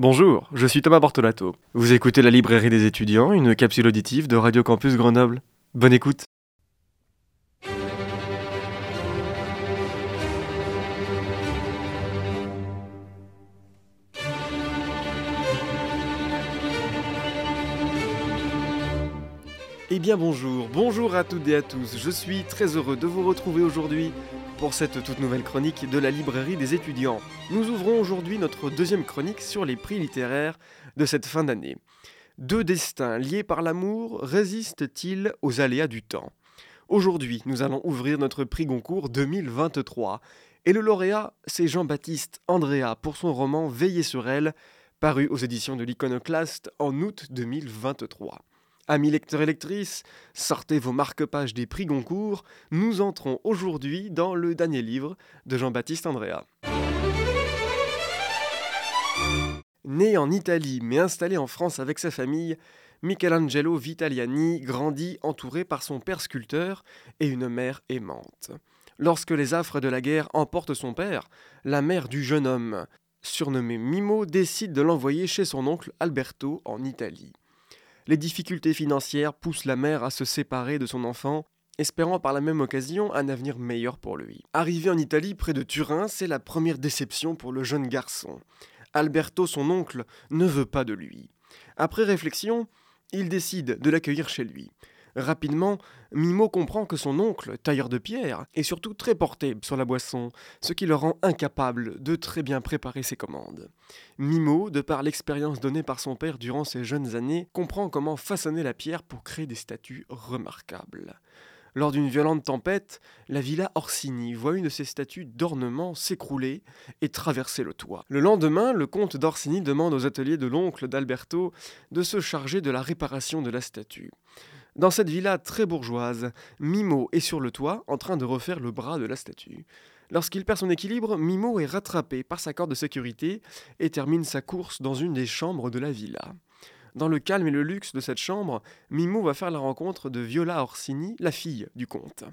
Bonjour, je suis Thomas Bortolato. Vous écoutez la librairie des étudiants, une capsule auditive de Radio Campus Grenoble. Bonne écoute. Eh bien bonjour, bonjour à toutes et à tous, je suis très heureux de vous retrouver aujourd'hui pour cette toute nouvelle chronique de la librairie des étudiants. Nous ouvrons aujourd'hui notre deuxième chronique sur les prix littéraires de cette fin d'année. Deux destins liés par l'amour résistent-ils aux aléas du temps? Aujourd'hui, nous allons ouvrir notre prix Goncourt 2023. Et le lauréat, c'est Jean-Baptiste Andrea pour son roman Veiller sur elle, paru aux éditions de l'Iconoclaste en août 2023. Amis lecteurs et lectrices, sortez vos marque-pages des prix Goncourt, nous entrons aujourd'hui dans le dernier livre de Jean-Baptiste Andrea. Né en Italie mais installé en France avec sa famille, Michelangelo Vitaliani grandit entouré par son père sculpteur et une mère aimante. Lorsque les affres de la guerre emportent son père, la mère du jeune homme, surnommé Mimo, décide de l'envoyer chez son oncle Alberto en Italie. Les difficultés financières poussent la mère à se séparer de son enfant, espérant par la même occasion un avenir meilleur pour lui. Arrivé en Italie près de Turin, c'est la première déception pour le jeune garçon. Alberto, son oncle, ne veut pas de lui. Après réflexion, il décide de l'accueillir chez lui. Rapidement, Mimo comprend que son oncle, tailleur de pierre, est surtout très porté sur la boisson, ce qui le rend incapable de très bien préparer ses commandes. Mimo, de par l'expérience donnée par son père durant ses jeunes années, comprend comment façonner la pierre pour créer des statues remarquables. Lors d'une violente tempête, la villa Orsini voit une de ses statues d'ornement s'écrouler et traverser le toit. Le lendemain, le comte d'Orsini demande aux ateliers de l'oncle d'Alberto de se charger de la réparation de la statue. Dans cette villa très bourgeoise, Mimo est sur le toit en train de refaire le bras de la statue. Lorsqu'il perd son équilibre, Mimo est rattrapé par sa corde de sécurité et termine sa course dans une des chambres de la villa. Dans le calme et le luxe de cette chambre, Mimo va faire la rencontre de Viola Orsini, la fille du comte.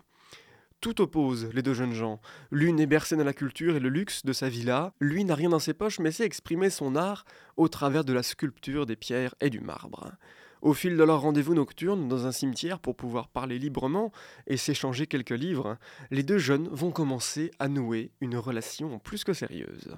Tout oppose les deux jeunes gens. L'une est bercée dans la culture et le luxe de sa villa, lui n'a rien dans ses poches mais sait exprimer son art au travers de la sculpture, des pierres et du marbre. Au fil de leur rendez-vous nocturne dans un cimetière pour pouvoir parler librement et s'échanger quelques livres, les deux jeunes vont commencer à nouer une relation plus que sérieuse.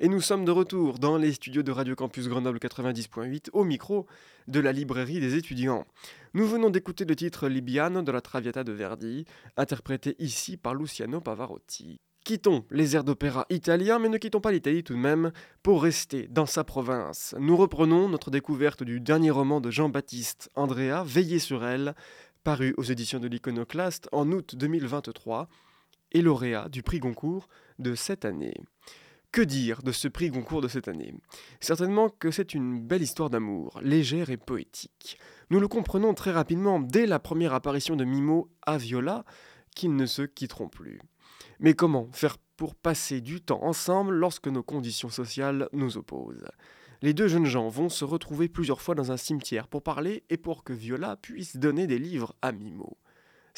Et nous sommes de retour dans les studios de Radio Campus Grenoble 90.8 au micro de la librairie des étudiants. Nous venons d'écouter le titre Libiano de la Traviata de Verdi, interprété ici par Luciano Pavarotti. Quittons les airs d'opéra italiens, mais ne quittons pas l'Italie tout de même pour rester dans sa province. Nous reprenons notre découverte du dernier roman de Jean-Baptiste Andrea, Veiller sur elle, paru aux éditions de l'Iconoclaste en août 2023 et lauréat du prix Goncourt de cette année. Que dire de ce prix Goncourt de cette année? Certainement que c'est une belle histoire d'amour, légère et poétique. Nous le comprenons très rapidement dès la première apparition de Mimo à Viola, qu'ils ne se quitteront plus. Mais comment faire pour passer du temps ensemble lorsque nos conditions sociales nous opposent? Les deux jeunes gens vont se retrouver plusieurs fois dans un cimetière pour parler et pour que Viola puisse donner des livres à Mimo.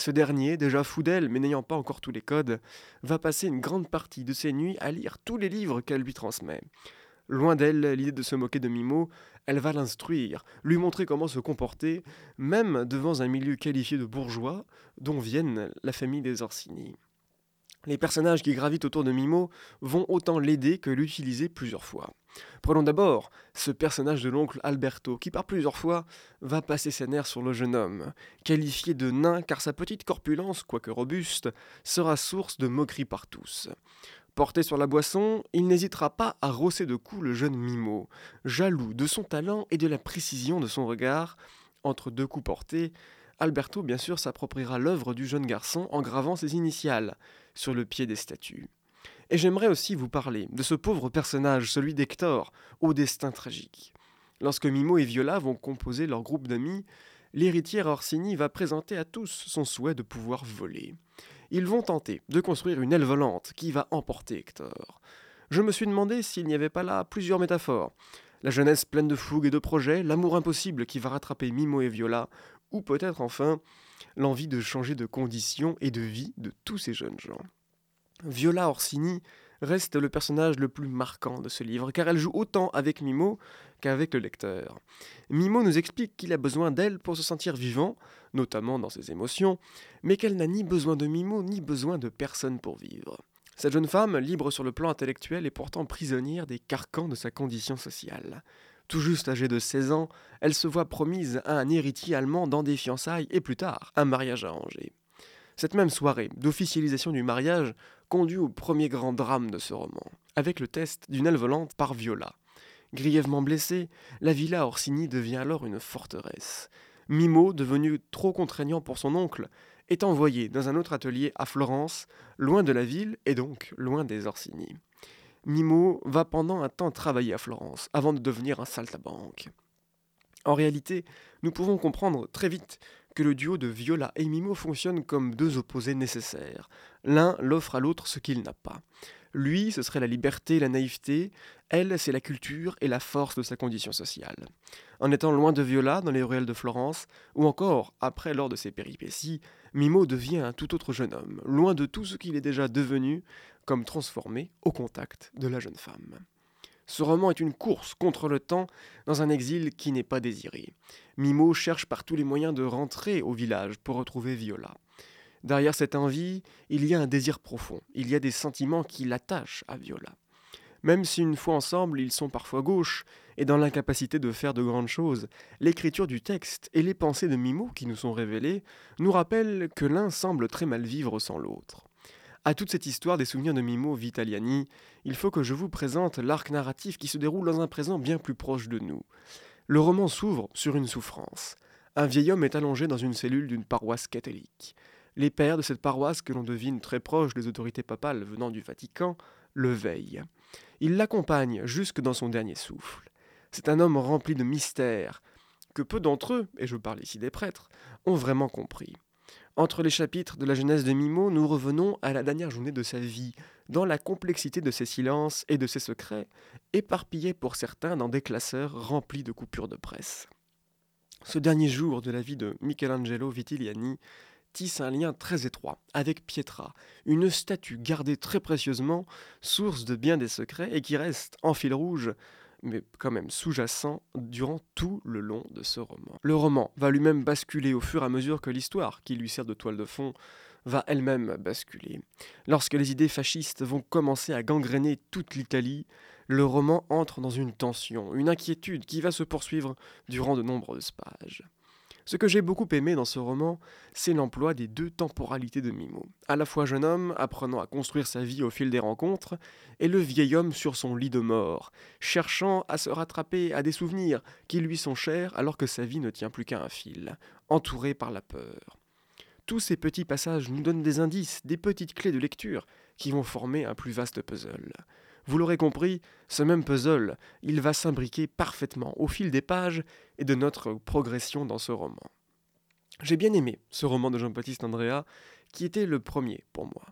Ce dernier, déjà fou d'elle mais n'ayant pas encore tous les codes, va passer une grande partie de ses nuits à lire tous les livres qu'elle lui transmet. Loin d'elle l'idée de se moquer de Mimo, elle va l'instruire, lui montrer comment se comporter, même devant un milieu qualifié de bourgeois, dont viennent la famille des Orsini. Les personnages qui gravitent autour de Mimo vont autant l'aider que l'utiliser plusieurs fois. Prenons d'abord ce personnage de l'oncle Alberto, qui par plusieurs fois va passer ses nerfs sur le jeune homme, qualifié de nain car sa petite corpulence, quoique robuste, sera source de moquerie par tous. Porté sur la boisson, il n'hésitera pas à rosser de coups le jeune Mimo, jaloux de son talent et de la précision de son regard. Entre deux coups portés, Alberto bien sûr s'appropriera l'œuvre du jeune garçon en gravant ses initiales sur le pied des statues. Et j'aimerais aussi vous parler de ce pauvre personnage, celui d'Hector, au destin tragique. Lorsque Mimo et Viola vont composer leur groupe d'amis, l'héritière Orsini va présenter à tous son souhait de pouvoir voler. Ils vont tenter de construire une aile volante qui va emporter Hector. Je me suis demandé s'il n'y avait pas là plusieurs métaphores. La jeunesse pleine de fougue et de projets, l'amour impossible qui va rattraper Mimo et Viola, ou peut-être enfin l'envie de changer de condition et de vie de tous ces jeunes gens. Viola Orsini reste le personnage le plus marquant de ce livre, car elle joue autant avec Mimo qu'avec le lecteur. Mimo nous explique qu'il a besoin d'elle pour se sentir vivant, notamment dans ses émotions, mais qu'elle n'a ni besoin de Mimo ni besoin de personne pour vivre. Cette jeune femme, libre sur le plan intellectuel, est pourtant prisonnière des carcans de sa condition sociale. Tout juste âgée de 16 ans, elle se voit promise à un héritier allemand dans des fiançailles et plus tard, un mariage arrangé. Cette même soirée d'officialisation du mariage conduit au premier grand drame de ce roman, avec le test d'une aile volante par Viola. Grièvement blessée, la villa Orsini devient alors une forteresse. Mimo, devenu trop contraignant pour son oncle, est envoyé dans un autre atelier à Florence, loin de la ville et donc loin des Orsini. Mimo va pendant un temps travailler à Florence avant de devenir un saltabanque. En réalité, nous pouvons comprendre très vite que le duo de Viola et Mimo fonctionne comme deux opposés nécessaires. L'un l'offre à l'autre ce qu'il n'a pas. Lui, ce serait la liberté la naïveté, elle, c'est la culture et la force de sa condition sociale. En étant loin de Viola dans les ruelles de Florence, ou encore, après lors de ses péripéties, Mimo devient un tout autre jeune homme, loin de tout ce qu'il est déjà devenu, comme transformé au contact de la jeune femme. Ce roman est une course contre le temps dans un exil qui n'est pas désiré. Mimo cherche par tous les moyens de rentrer au village pour retrouver Viola. Derrière cette envie, il y a un désir profond, il y a des sentiments qui l'attachent à Viola. Même si une fois ensemble ils sont parfois gauches et dans l'incapacité de faire de grandes choses, l'écriture du texte et les pensées de Mimo qui nous sont révélées nous rappellent que l'un semble très mal vivre sans l'autre. À toute cette histoire des souvenirs de Mimo Vitaliani, il faut que je vous présente l'arc narratif qui se déroule dans un présent bien plus proche de nous. Le roman s'ouvre sur une souffrance. Un vieil homme est allongé dans une cellule d'une paroisse catholique. Les pères de cette paroisse, que l'on devine très proches des autorités papales venant du Vatican, le veillent. Ils l'accompagnent jusque dans son dernier souffle. C'est un homme rempli de mystères, que peu d'entre eux, et je parle ici des prêtres, ont vraiment compris. Entre les chapitres de la jeunesse de Mimo, nous revenons à la dernière journée de sa vie, dans la complexité de ses silences et de ses secrets, éparpillés pour certains dans des classeurs remplis de coupures de presse. Ce dernier jour de la vie de Michelangelo Vitiliani tisse un lien très étroit avec Pietra, une statue gardée très précieusement, source de bien des secrets et qui reste en fil rouge mais quand même sous-jacent durant tout le long de ce roman. Le roman va lui-même basculer au fur et à mesure que l'histoire, qui lui sert de toile de fond, va elle-même basculer. Lorsque les idées fascistes vont commencer à gangréner toute l'Italie, le roman entre dans une tension, une inquiétude qui va se poursuivre durant de nombreuses pages. Ce que j'ai beaucoup aimé dans ce roman, c'est l'emploi des deux temporalités de Mimo. À la fois jeune homme, apprenant à construire sa vie au fil des rencontres, et le vieil homme sur son lit de mort, cherchant à se rattraper à des souvenirs qui lui sont chers alors que sa vie ne tient plus qu'à un fil, entouré par la peur. Tous ces petits passages nous donnent des indices, des petites clés de lecture qui vont former un plus vaste puzzle. Vous l'aurez compris, ce même puzzle, il va s'imbriquer parfaitement au fil des pages et de notre progression dans ce roman. J'ai bien aimé ce roman de Jean-Baptiste Andrea, qui était le premier pour moi.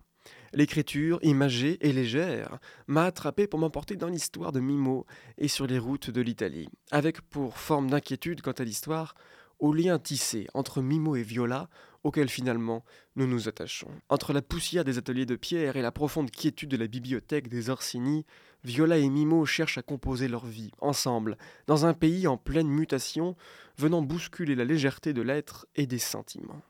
L'écriture, imagée et légère, m'a attrapé pour m'emporter dans l'histoire de Mimo et sur les routes de l'Italie, avec pour forme d'inquiétude quant à l'histoire, au lien tissé entre Mimo et Viola, auquel finalement nous nous attachons. Entre la poussière des ateliers de pierre et la profonde quiétude de la bibliothèque des Orsini, Viola et Mimo cherchent à composer leur vie, ensemble, dans un pays en pleine mutation, venant bousculer la légèreté de l'être et des sentiments.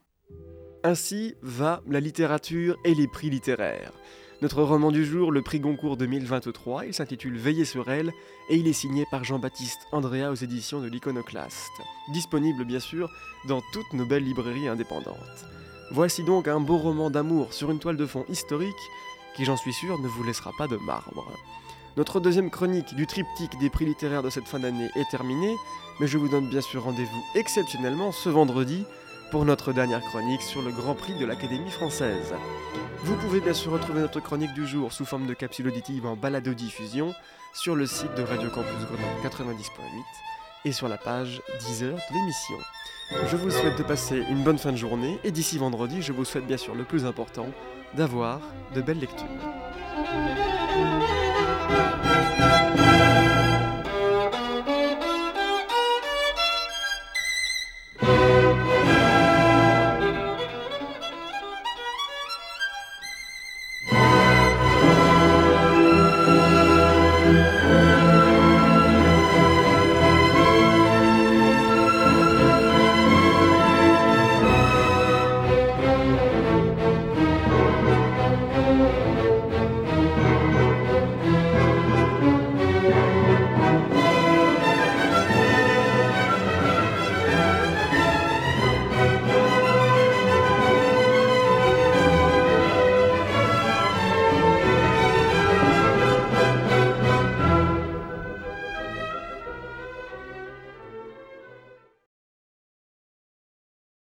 Ainsi va la littérature et les prix littéraires. Notre roman du jour, le prix Goncourt 2023, il s'intitule Veiller sur elle et il est signé par Jean-Baptiste Andrea aux éditions de l'Iconoclaste. Disponible bien sûr dans toutes nos belles librairies indépendantes. Voici donc un beau roman d'amour sur une toile de fond historique qui, j'en suis sûr, ne vous laissera pas de marbre. Notre deuxième chronique du triptyque des prix littéraires de cette fin d'année est terminée, mais je vous donne bien sûr rendez-vous exceptionnellement ce vendredi pour notre dernière chronique sur le Grand Prix de l'Académie française. Vous pouvez bien sûr retrouver notre chronique du jour sous forme de capsule auditive en balado-diffusion sur le site de Radio Campus Grenoble 90.8 et sur la page 10 heures de l'émission. Je vous souhaite de passer une bonne fin de journée et d'ici vendredi, je vous souhaite bien sûr le plus important, d'avoir de belles lectures.